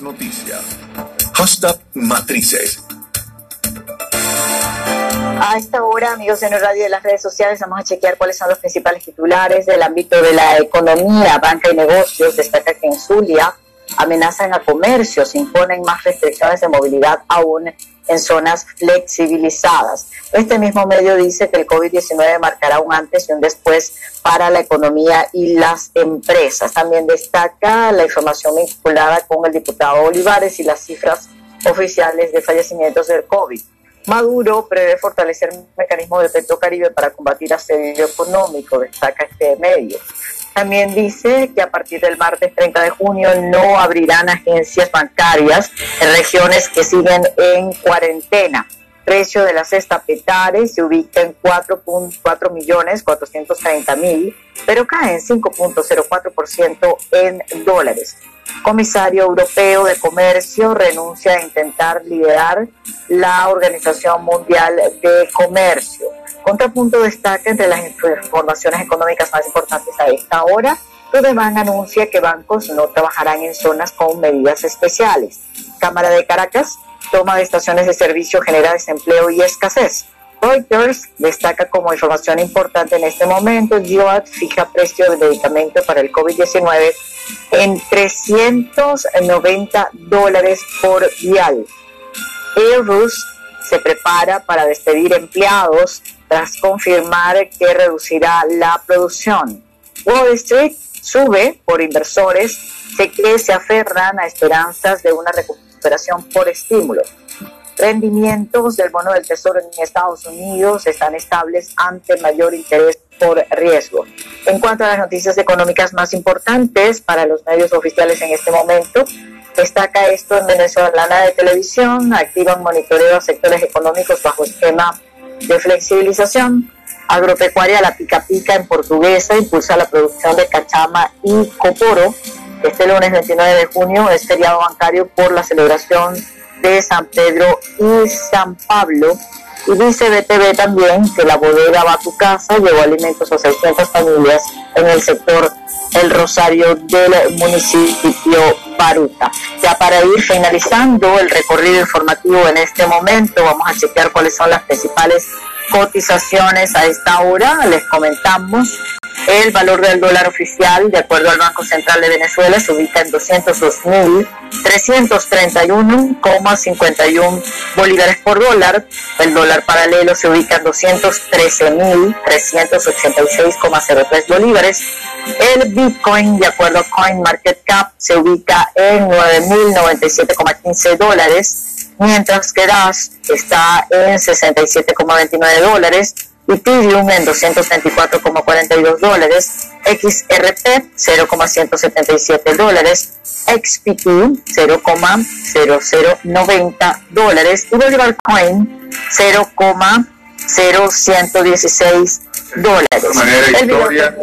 es noticia. Hashtag Matrices. A esta hora, amigos de No Radio de las redes sociales, vamos a chequear cuáles son los principales titulares del ámbito de la economía, banca y negocios. Destaca que en Zulia amenazan a comercios, imponen más restricciones de movilidad aún en zonas flexibilizadas. Este mismo medio dice que el COVID-19 marcará un antes y un después para la economía y las empresas. También destaca la información vinculada con el diputado Olivares y las cifras oficiales de fallecimientos del COVID. Maduro prevé fortalecer un mecanismo de Petrocaribe para combatir asedio económico, destaca este medio. También dice que a partir del martes 30 de junio no abrirán agencias bancarias en regiones que siguen en cuarentena. Precio de la cesta Petare se ubica en 4.4 millones 430 mil, pero cae en 5.04% en dólares. Comisario Europeo de Comercio renuncia a intentar liderar la Organización Mundial de Comercio. Contrapunto destaca entre las informaciones económicas más importantes a esta hora, Bank anuncia que bancos no trabajarán en zonas con medidas especiales. Cámara de Caracas toma de estaciones de servicio genera desempleo y escasez. Reuters destaca como información importante en este momento, GIOAT fija precio de medicamento para el COVID-19 en 390 dólares por vial. Airbus se prepara para despedir empleados tras confirmar que reducirá la producción. Wall Street sube por inversores que se aferran a esperanzas de una recuperación por estímulo. Rendimientos del bono del Tesoro en Estados Unidos están estables ante mayor interés por riesgo. En cuanto a las noticias económicas más importantes para los medios oficiales en este momento, destaca esto en Venezolana de Televisión, activan monitoreo a sectores económicos bajo esquema de flexibilización. Agropecuaria La Pica Pica en Portuguesa impulsa la producción de cachama y coporo. Este lunes 29 de junio es feriado bancario por la celebración de San Pedro y San Pablo. Y dice BTV también que la bodega va a tu casa llevó alimentos a 600 familias en el sector El Rosario del municipio Baruta. Ya para ir finalizando el recorrido informativo en este momento, vamos a chequear cuáles son las principales cotizaciones a esta hora. Les comentamos el valor del dólar oficial, de acuerdo al Banco Central de Venezuela, se ubica en 202.331,51 bolívares por dólar. El dólar paralelo se ubica en 213.386,03 bolívares. El Bitcoin, de acuerdo a CoinMarketCap, se ubica en 9.097,15 dólares mientras que Dash está en 67,29 dólares, Ethereum en 224,42 dólares, XRP 0,177 dólares, XPQ 0,0090 dólares. Y Bolivar Coin 0,0116 dólares. De manera, Victoria,